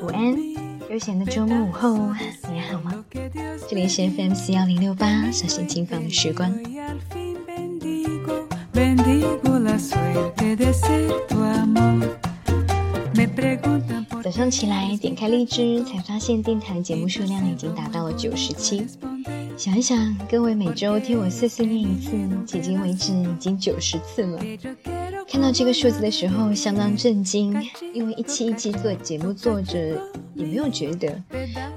午安，悠闲的周末午后，你还好吗？这里是 FM 四幺零六八，小心轻放的时光。早上起来点开荔枝，才发现电台节目数量已经达到了九十七。想一想，各位每周听我碎碎念一次，迄今为止已经九十次了。看到这个数字的时候，相当震惊，因为一期一期做节目做着，也没有觉得。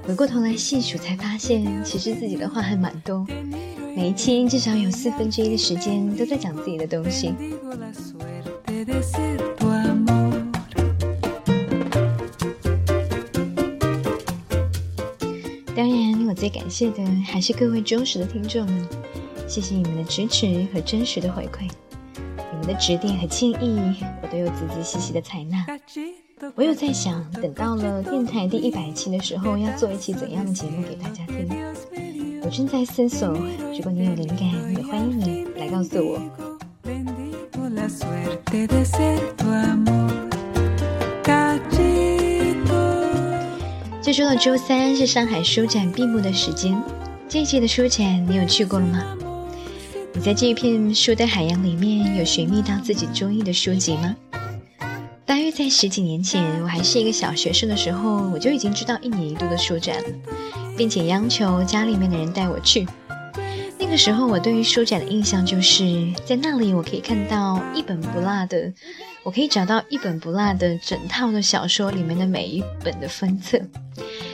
回过头来细数，才发现其实自己的话还蛮多。每一期至少有四分之一的时间都在讲自己的东西。当然，我最感谢的还是各位忠实的听众们，谢谢你们的支持和真实的回馈，的指点和建议，我都有仔仔细细的采纳。我有在想，等到了电台第一百期的时候，要做一期怎样的节目给大家听？我正在思索，如果你有灵感，也欢迎你来告诉我。这周的周三是上海书展闭幕的时间，这一届的书展你有去过了吗？你在这一片书的海洋里面有寻觅到自己中意的书籍吗？大约在十几年前，我还是一个小学生的时候，我就已经知道一年一度的书展，并且央求家里面的人带我去。那个时候，我对于书展的印象就是在那里我可以看到一本不落的。我可以找到一本不落的整套的小说里面的每一本的分册，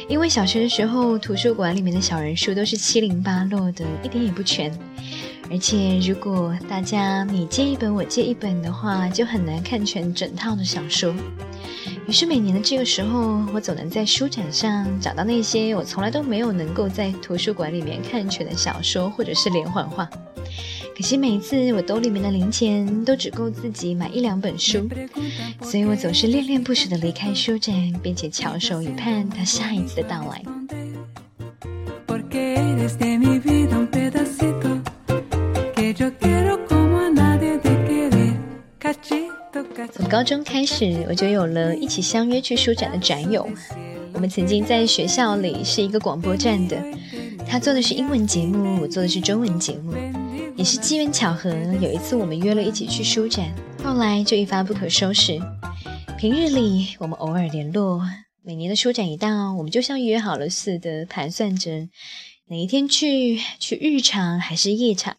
因为小学的时候图书馆里面的小人书都是七零八落的，一点也不全。而且如果大家你借一本我借一本的话，就很难看全整套的小说。于是每年的这个时候，我总能在书展上找到那些我从来都没有能够在图书馆里面看全的小说或者是连环画。可惜每一次我兜里面的零钱都只够自己买一两本书，所以我总是恋恋不舍地离开书展，并且翘首以盼它下一次的到来。高中开始，我就有了一起相约去书展的展友。我们曾经在学校里是一个广播站的，他做的是英文节目，我做的是中文节目。也是机缘巧合，有一次我们约了一起去书展，后来就一发不可收拾。平日里我们偶尔联络，每年的书展一到，我们就像约好了似的，盘算着哪一天去，去日场还是夜场。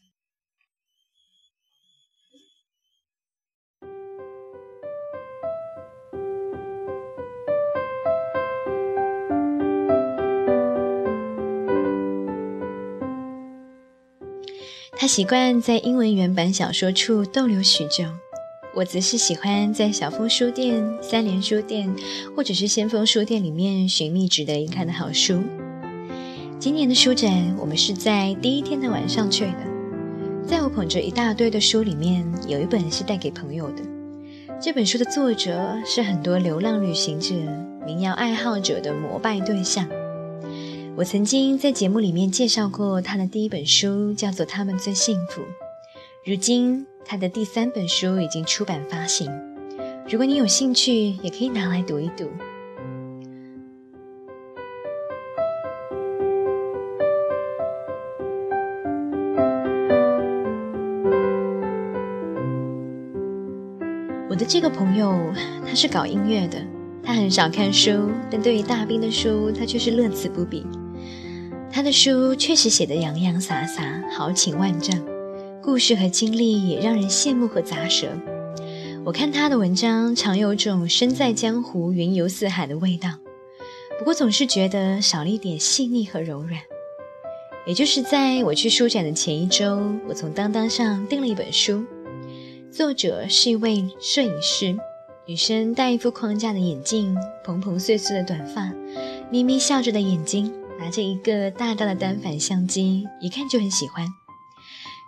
习惯在英文原版小说处逗留许久，我则是喜欢在小峰书店、三联书店或者是先锋书店里面寻觅值得一看的好书。今年的书展，我们是在第一天的晚上去的。在我捧着一大堆的书里面，有一本是带给朋友的。这本书的作者是很多流浪旅行者、民谣爱好者的膜拜对象。我曾经在节目里面介绍过他的第一本书，叫做《他们最幸福》。如今他的第三本书已经出版发行，如果你有兴趣，也可以拿来读一读。我的这个朋友，他是搞音乐的，他很少看书，但对于大兵的书，他却是乐此不彼。他的书确实写得洋洋洒洒、豪情万丈，故事和经历也让人羡慕和咂舌。我看他的文章，常有种身在江湖、云游四海的味道，不过总是觉得少了一点细腻和柔软。也就是在我去书展的前一周，我从当当上订了一本书，作者是一位摄影师，女生戴一副框架的眼镜，蓬蓬碎碎的短发，眯眯笑着的眼睛。拿着一个大大的单反相机，一看就很喜欢。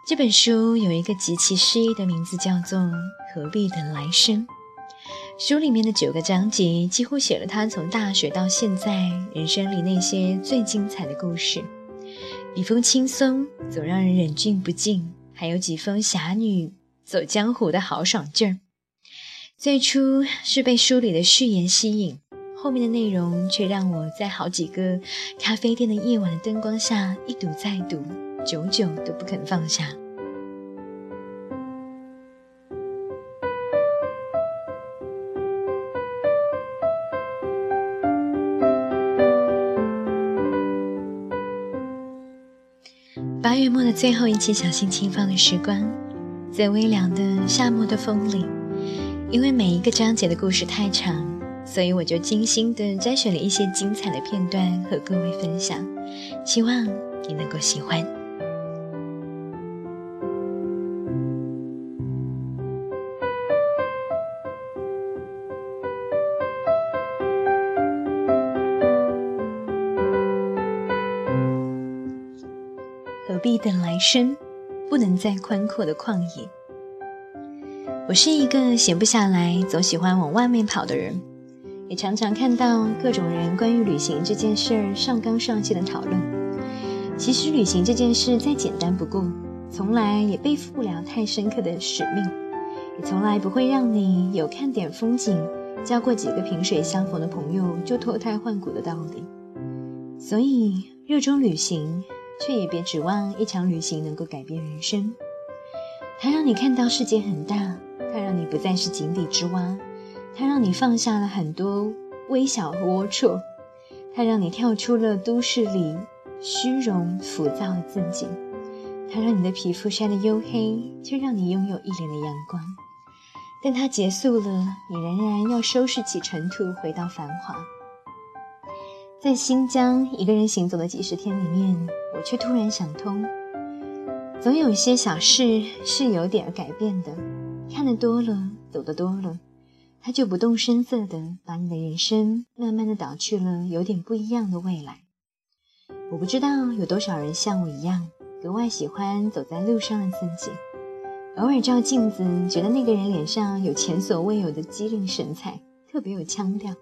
这本书有一个极其诗意的名字，叫做《何必等来生》。书里面的九个章节几乎写了他从大学到现在人生里那些最精彩的故事，笔锋轻松，总让人忍俊不禁，还有几分侠女走江湖的豪爽劲儿。最初是被书里的序言吸引，后面的内容却让我在好几个咖啡店的夜晚的灯光下一读再读，久久都不肯放下。八月末的最后一期小心轻放的时光，在微凉的夏末的风里，因为每一个章节的故事太长，所以我就精心的摘选了一些精彩的片段和各位分享，希望你能够喜欢。何必等来生，不能再宽阔的旷野。我是一个闲不下来，总喜欢往外面跑的人，也常常看到各种人关于旅行这件事儿上纲上线的讨论。其实旅行这件事再简单不过，从来也背负不了太深刻的使命，也从来不会让你有看点风景、交过几个萍水相逢的朋友就脱胎换骨的道理。所以热衷旅行。却也别指望一场旅行能够改变人生。它让你看到世界很大，它让你不再是井底之蛙，它让你放下了很多微小和龌龊，它让你跳出了都市里虚荣浮躁的自己，它让你的皮肤晒得黝黑，却让你拥有一脸的阳光。但它结束了，你仍然要收拾起尘土，回到繁华。在新疆一个人行走的几十天里面，我却突然想通，总有一些小事是有点改变的。看得多了，走得多了，他就不动声色的把你的人生慢慢的导去了有点不一样的未来。我不知道有多少人像我一样，格外喜欢走在路上的自己，偶尔照镜子，觉得那个人脸上有前所未有的机灵神采，特别有腔调。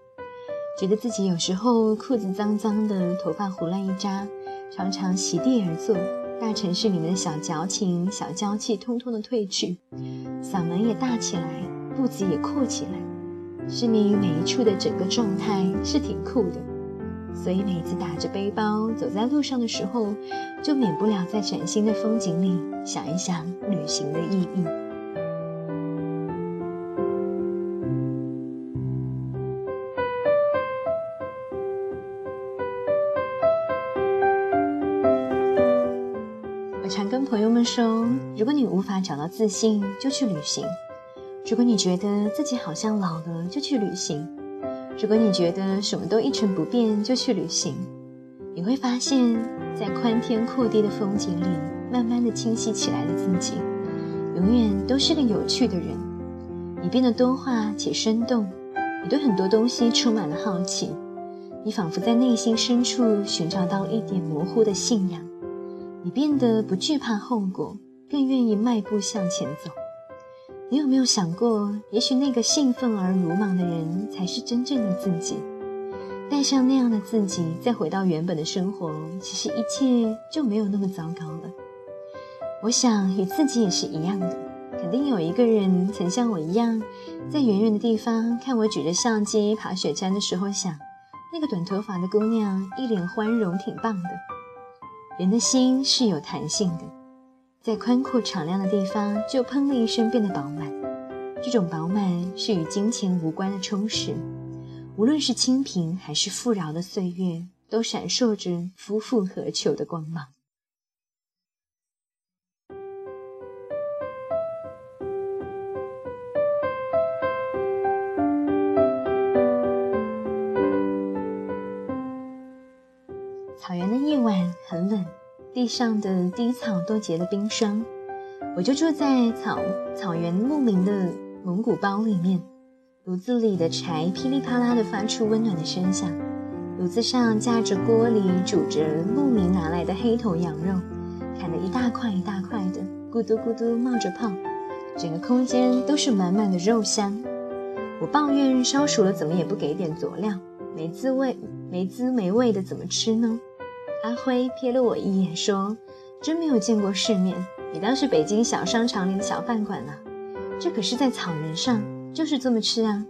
觉得自己有时候裤子脏脏的，头发胡乱一扎，常常席地而坐。大城市里面的小矫情、小娇气，通通的褪去，嗓门也大起来，步子也阔起来，是你每一处的整个状态是挺酷的。所以每次打着背包走在路上的时候，就免不了在崭新的风景里想一想旅行的意义。我常跟朋友们说，如果你无法找到自信，就去旅行；如果你觉得自己好像老了，就去旅行；如果你觉得什么都一成不变，就去旅行。你会发现，在宽天阔地的风景里，慢慢的清晰起来的自己，永远都是个有趣的人。你变得多话且生动，你对很多东西充满了好奇，你仿佛在内心深处寻找到一点模糊的信仰。你变得不惧怕后果，更愿意迈步向前走。你有没有想过，也许那个兴奋而鲁莽的人才是真正的自己？带上那样的自己，再回到原本的生活，其实一切就没有那么糟糕了。我想，与自己也是一样的。肯定有一个人曾像我一样，在远远的地方看我举着相机爬雪山的时候，想，那个短头发的姑娘一脸欢容，挺棒的。人的心是有弹性的，在宽阔敞亮的地方，就砰的一声变得饱满。这种饱满是与金钱无关的充实，无论是清贫还是富饶的岁月，都闪烁着夫复何求的光芒。草原的夜晚很冷，地上的低草都结了冰霜。我就住在草草原牧民的蒙古包里面，炉子里的柴噼里啪啦的发出温暖的声响。炉子上架着锅里煮着牧民拿来的黑头羊肉，砍得一大块一大块的，咕嘟咕嘟冒着泡，整个空间都是满满的肉香。我抱怨烧熟了怎么也不给点佐料，没滋味，没滋没味的，怎么吃呢？阿辉瞥了我一眼，说：“真没有见过世面，你当是北京小商场里的小饭馆呢？这可是在草原上，就是这么吃啊，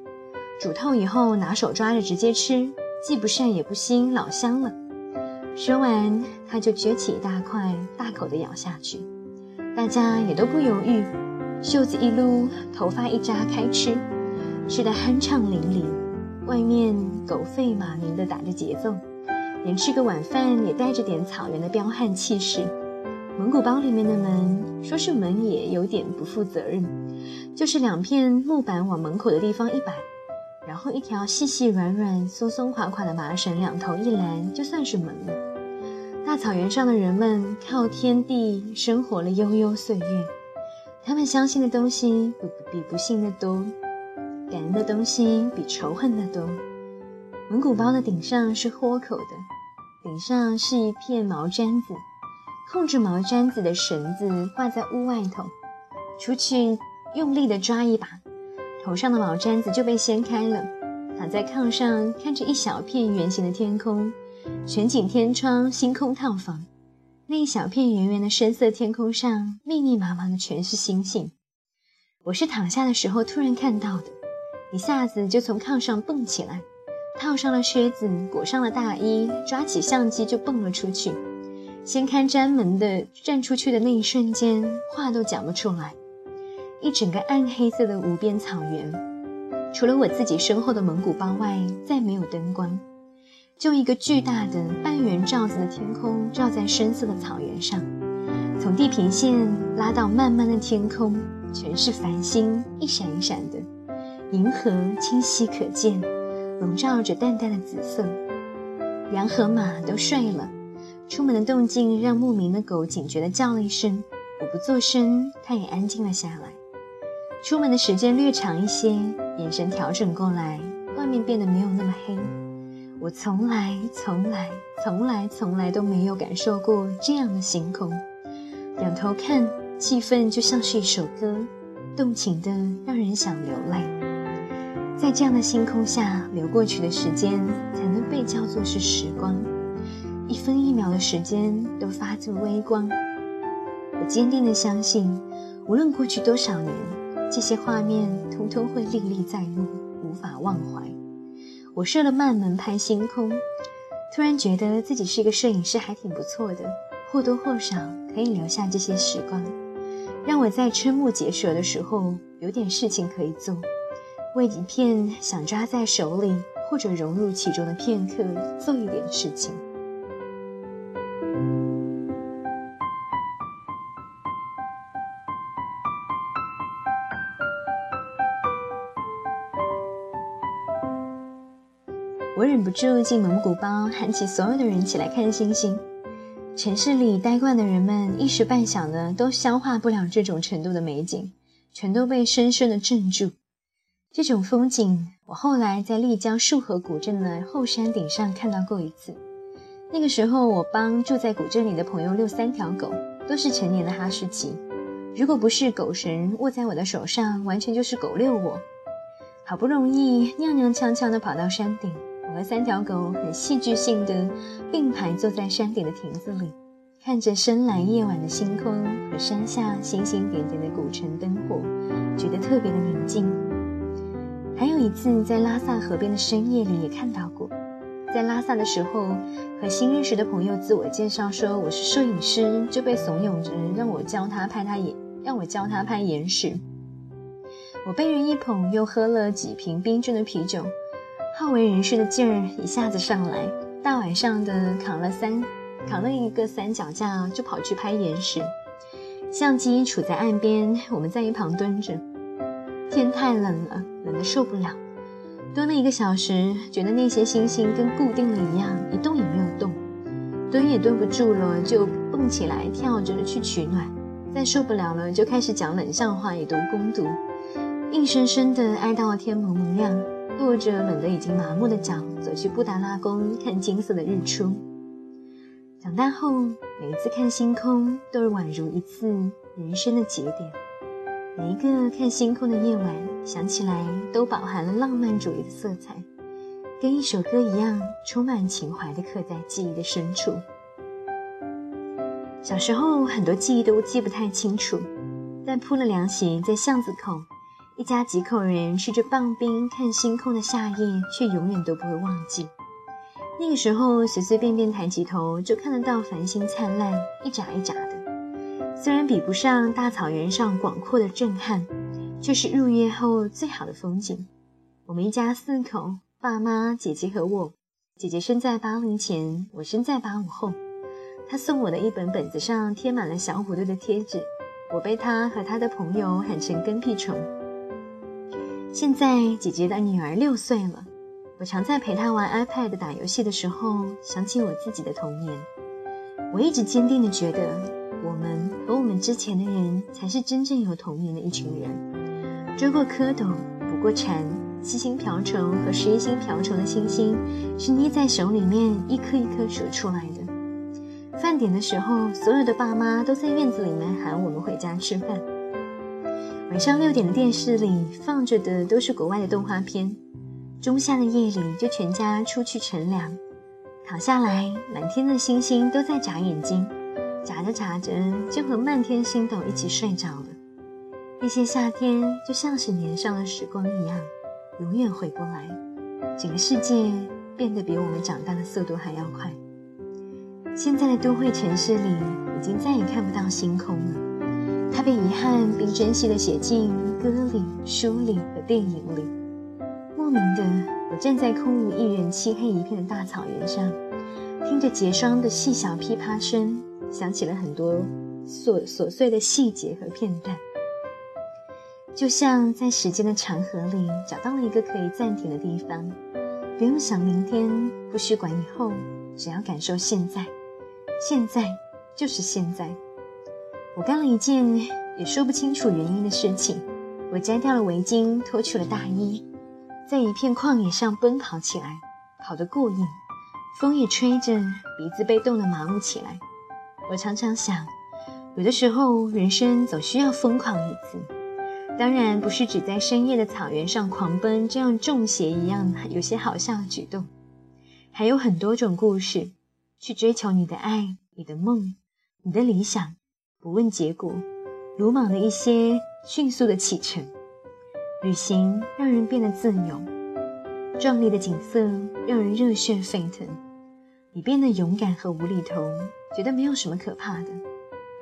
煮透以后拿手抓着直接吃，既不膻也不腥，老香了。说完，他就撅起一大块，大口的咬下去。大家也都不犹豫，袖子一撸，头发一扎，开吃，吃得酣畅淋漓。外面狗吠马鸣的打着节奏，连吃个晚饭也带着点草原的彪悍气势。蒙古包里面的门，说是门也有点不负责任，就是两片木板往门口的地方一摆，然后一条细细软软、松松垮垮的麻绳两头一拦，就算是门了。大草原上的人们靠天地生活了悠悠岁月，他们相信的东西不比不信的多，感恩的东西比仇恨的多。蒙古包的顶上是豁口的，顶上是一片毛毡子，控制毛毡子的绳子挂在屋外头，出去用力的抓一把，头上的毛毡子就被掀开了，躺在炕上看着一小片圆形的天空。全景天窗，星空套房，那一小片圆圆的深色天空上，密密麻麻的全是星星。我是躺下的时候突然看到的，一下子就从炕上蹦起来，套上了靴子，裹上了大衣，抓起相机就蹦了出去。掀开毡门的站出去的那一瞬间，话都讲不出来。一整个暗黑色的无边草原，除了我自己身后的蒙古包外，再没有灯光。就一个巨大的半圆罩子的天空，罩在深色的草原上，从地平线拉到漫漫的天空，全是繁星，一闪一闪的，银河清晰可见，笼罩着淡淡的紫色。羊和马都睡了，出门的动静让牧民的狗警觉地叫了一声，我不作声，它也安静了下来。出门的时间略长一些，眼神调整过来，外面变得没有那么黑。我从来、从来、从来、从来都没有感受过这样的星空。仰头看，气氛就像是一首歌，动情的让人想流泪。在这样的星空下流过去的时间，才能被叫做是时光。一分一秒的时间都发出微光。我坚定的相信，无论过去多少年，这些画面通通会历历在目，无法忘怀。我设了慢门拍星空，突然觉得自己是一个摄影师，还挺不错的，或多或少可以留下这些时光，让我在瞠目结舌的时候有点事情可以做，为一片想抓在手里或者融入其中的片刻做一点事情。我忍不住进蒙古包，喊起所有的人起来看星星。城市里待惯的人们一时半晌的都消化不了这种程度的美景，全都被深深的镇住。这种风景，我后来在丽江束河古镇的后山顶上看到过一次。那个时候，我帮住在古镇里的朋友遛三条狗，都是成年的哈士奇。如果不是狗绳握在我的手上，完全就是狗遛我。好不容易踉踉跄跄的跑到山顶。我和三条狗很戏剧性的并排坐在山顶的亭子里，看着深蓝夜晚的星空和山下星星点点的古城灯火，觉得特别的宁静。还有一次在拉萨河边的深夜里也看到过，在拉萨的时候和新认识的朋友自我介绍说我是摄影师，就被怂恿着让我教他拍他岩，让我教他拍岩石。我被人一捧，又喝了几瓶冰镇的啤酒。好为人师的劲儿一下子上来，大晚上的扛了三，扛了一个三脚架就跑去拍岩石。相机杵在岸边，我们在一旁蹲着。天太冷了，冷得受不了，蹲了一个小时，觉得那些星星跟固定了一样，一动也没有动。蹲也蹲不住了，就蹦起来跳着去取暖。再受不了了，就开始讲冷笑话，以读攻读，硬生生的挨到了天蒙蒙亮。跺着冷得已经麻木的脚，走去布达拉宫看金色的日出。长大后，每一次看星空，都是宛如一次人生的节点。每一个看星空的夜晚，想起来都饱含了浪漫主义的色彩，跟一首歌一样，充满情怀的刻在记忆的深处。小时候，很多记忆都记不太清楚，但铺了凉席，在巷子口。一家几口人吃着棒冰看星空的夏夜，却永远都不会忘记。那个时候，随随便便抬起头就看得到繁星灿烂，一眨一眨的。虽然比不上大草原上广阔的震撼，却是入夜后最好的风景。我们一家四口，爸妈、姐姐和我。姐姐生在八零前，我生在八五后。她送我的一本本子上贴满了小虎队的贴纸，我被她和她的朋友喊成跟屁虫。现在姐姐的女儿六岁了，我常在陪她玩 iPad 打游戏的时候，想起我自己的童年。我一直坚定地觉得，我们和我们之前的人才是真正有童年的一群人。追过蝌蚪，捕过蝉，七星瓢虫和十一星瓢虫的星星，是捏在手里面一颗一颗数出来的。饭点的时候，所有的爸妈都在院子里面喊我们回家吃饭。晚上六点的电视里放着的都是国外的动画片。仲夏的夜里，就全家出去乘凉，躺下来，满天的星星都在眨眼睛，眨着眨着就和漫天星斗一起睡着了。那些夏天就像是年少的时光一样，永远回不来。整个世界变得比我们长大的速度还要快。现在的都会城市里，已经再也看不到星空了。它被遗憾并珍惜地写进歌里、书里和电影里。莫名的，我站在空无一人、漆黑一片的大草原上，听着结霜的细小噼啪声，想起了很多琐琐碎的细节和片段，就像在时间的长河里找到了一个可以暂停的地方，不用想明天，不需管以后，只要感受现在。现在就是现在，我干了一件也说不清楚原因的事情。我摘掉了围巾，脱去了大衣，在一片旷野上奔跑起来，跑得过瘾，风也吹着，鼻子被冻得麻木起来。我常常想，有的时候人生总需要疯狂一次，当然不是指在深夜的草原上狂奔这样中邪一样有些好笑的举动，还有很多种故事。去追求你的爱，你的梦，你的理想，不问结果，鲁莽的一些，迅速的启程。旅行让人变得自由，壮丽的景色让人热血沸腾。你变得勇敢和无厘头，觉得没有什么可怕的。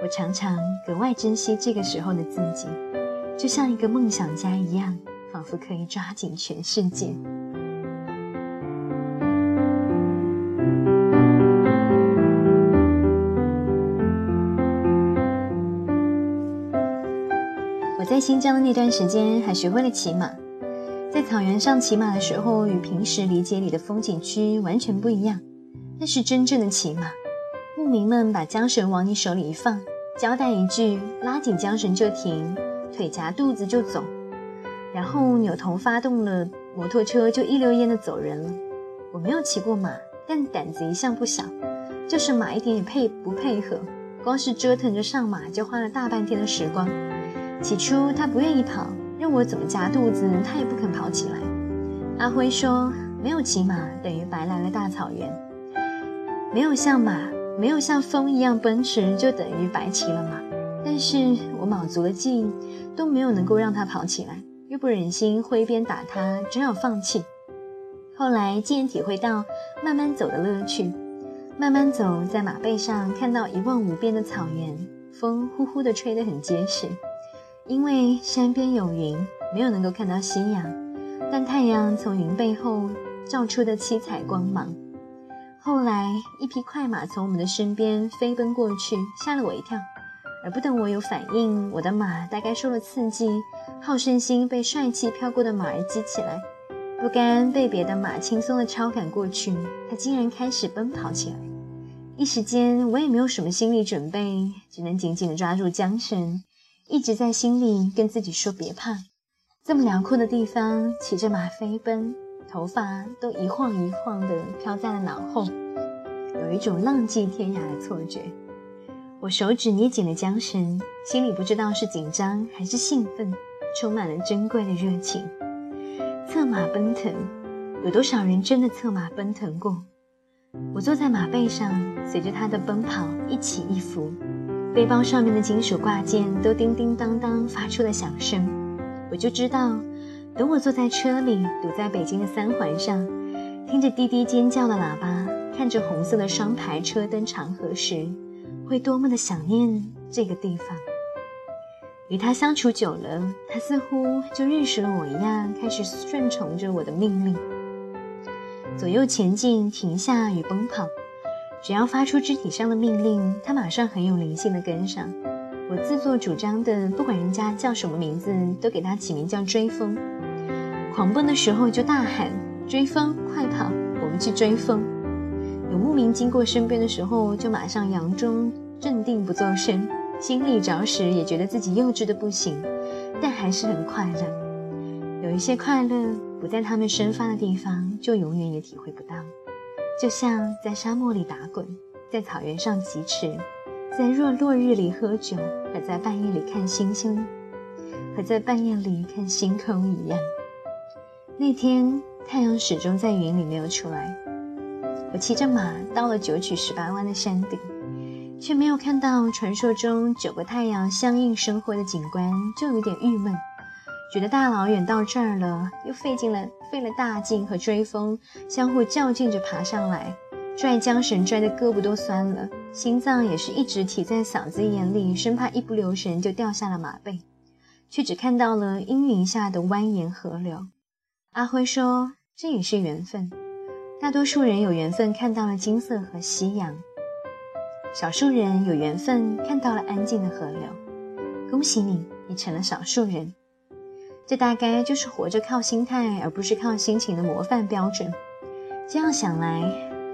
我常常格外珍惜这个时候的自己，就像一个梦想家一样，仿佛可以抓紧全世界。我在新疆的那段时间，还学会了骑马。在草原上骑马的时候，与平时理解里的风景区完全不一样。那是真正的骑马。牧民们把缰绳往你手里一放，交代一句：“拉紧缰绳就停，腿夹肚子就走。”然后扭头发动了摩托车，就一溜烟的走人了。我没有骑过马，但胆子一向不小。就是马一点也配不配合，光是折腾着上马，就花了大半天的时光。起初他不愿意跑，任我怎么夹肚子，他也不肯跑起来。阿辉说：“没有骑马等于白来了大草原，没有像马，没有像风一样奔驰，就等于白骑了马。”但是我卯足了劲，都没有能够让他跑起来，又不忍心挥鞭打他，只好放弃。后来竟然体会到慢慢走的乐趣，慢慢走在马背上，看到一望无边的草原，风呼呼地吹得很结实。因为山边有云，没有能够看到夕阳，但太阳从云背后照出的七彩光芒。后来，一匹快马从我们的身边飞奔过去，吓了我一跳。而不等我有反应，我的马大概受了刺激，好胜心被帅气飘过的马儿激起来，不甘被别的马轻松地超赶过去，它竟然开始奔跑起来。一时间，我也没有什么心理准备，只能紧紧地抓住缰绳。一直在心里跟自己说：“别怕，这么辽阔的地方，骑着马飞奔，头发都一晃一晃的飘在了脑后，有一种浪迹天涯的错觉。”我手指捏紧了缰绳，心里不知道是紧张还是兴奋，充满了珍贵的热情。策马奔腾，有多少人真的策马奔腾过？我坐在马背上，随着他的奔跑一起一伏。背包上面的金属挂件都叮叮当当发出了响声，我就知道，等我坐在车里，堵在北京的三环上，听着滴滴尖叫的喇叭，看着红色的双排车灯长河时，会多么的想念这个地方。与他相处久了，他似乎就认识了我一样，开始顺从着我的命令，左右前进、停下与奔跑。只要发出肢体上的命令，他马上很有灵性的跟上。我自作主张的，不管人家叫什么名字，都给他起名叫追风。狂奔的时候就大喊：“追风，快跑！我们去追风！”有牧民经过身边的时候，就马上佯装镇定不作声。心里着实也觉得自己幼稚的不行，但还是很快乐。有一些快乐不在他们生发的地方，就永远也体会不到。就像在沙漠里打滚，在草原上疾驰，在若落日里喝酒，和在半夜里看星星，和在半夜里看星空一样。那天太阳始终在云里没有出来，我骑着马到了九曲十八弯的山顶。却没有看到传说中九个太阳相应生活的景观，就有点郁闷，觉得大老远到这儿了，又费尽了费了大劲和追风相互较劲着爬上来，拽缰绳拽的胳膊都酸了，心脏也是一直提在嗓子眼里，生怕一不留神就掉下了马背，却只看到了阴云下的蜿蜒河流。阿辉说：“这也是缘分，大多数人有缘分看到了金色和夕阳。”少数人有缘分看到了安静的河流，恭喜你，你成了少数人。这大概就是活着靠心态而不是靠心情的模范标准。这样想来，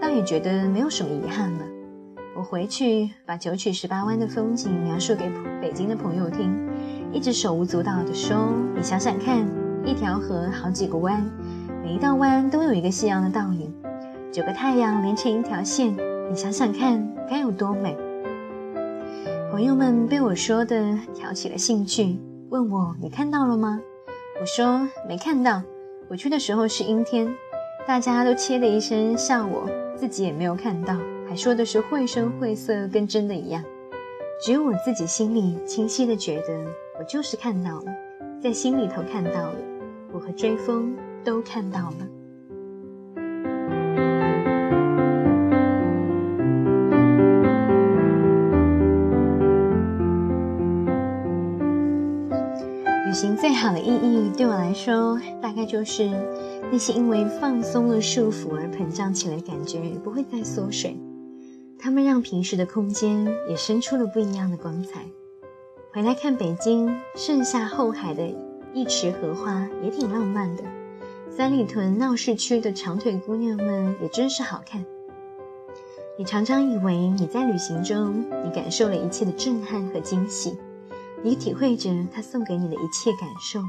倒也觉得没有什么遗憾了。我回去把九曲十八弯的风景描述给北京的朋友听，一直手舞足蹈地说：“你想想看，一条河好几个弯，每一道弯都有一个夕阳的倒影，九个太阳连成一条线。”你想想看，该有多美！朋友们被我说的挑起了兴趣，问我你看到了吗？我说没看到，我去的时候是阴天，大家都切的一声笑我，自己也没有看到，还说的是绘声绘色，跟真的一样。只有我自己心里清晰的觉得，我就是看到了，在心里头看到了，和追风都看到了。旅行最好的意义，对我来说，大概就是那些因为放松了束缚而膨胀起来的感觉不会再缩水，它们让平时的空间也生出了不一样的光彩。回来看北京盛夏后海的一池荷花，也挺浪漫的。三里屯闹市区的长腿姑娘们也真是好看。你常常以为你在旅行中，你感受了一切的震撼和惊喜。你体会着他送给你的一切感受，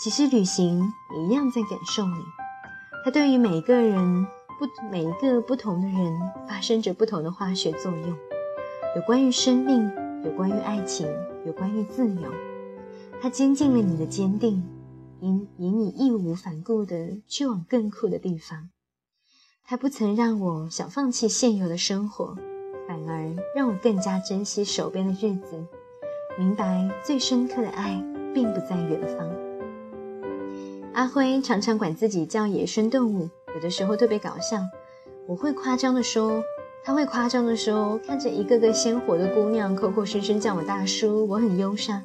其实旅行也一样在感受你。它对于每一个人不每一个不同的人发生着不同的化学作用，有关于生命，有关于爱情，有关于自由。它坚定了你的坚定，引引你义无反顾地去往更酷的地方。它不曾让我想放弃现有的生活，反而让我更加珍惜手边的日子。明白最深刻的爱并不在远方。阿辉常常管自己叫野生动物，有的时候特别搞笑。我会夸张的说，他会夸张的说，看着一个个鲜活的姑娘口口声声叫我大叔，我很忧伤。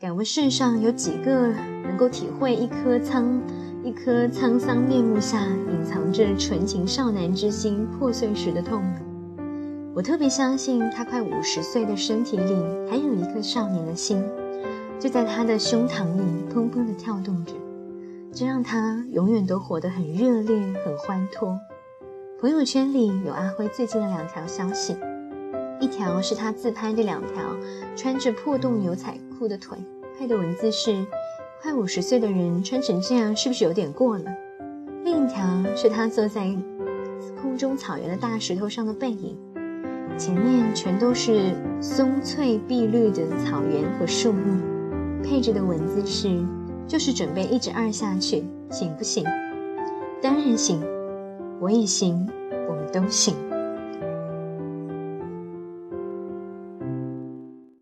敢问世上有几个能够体会一颗沧一颗沧桑面目下隐藏着纯情少男之心破碎时的痛呢？我特别相信，他快五十岁的身体里还有一颗少年的心，就在他的胸膛里砰砰地跳动着，这让他永远都活得很热烈、很欢脱。朋友圈里有阿辉最近的两条消息，一条是他自拍的两条穿着破洞牛仔裤的腿，配的文字是：“快五十岁的人穿成这样是不是有点过了？”另一条是他坐在空中草原的大石头上的背影。前面全都是松翠碧绿的草原和树木，配着的文字是：“就是准备一直二下去，行不行？”当然行，我也行，我们都行。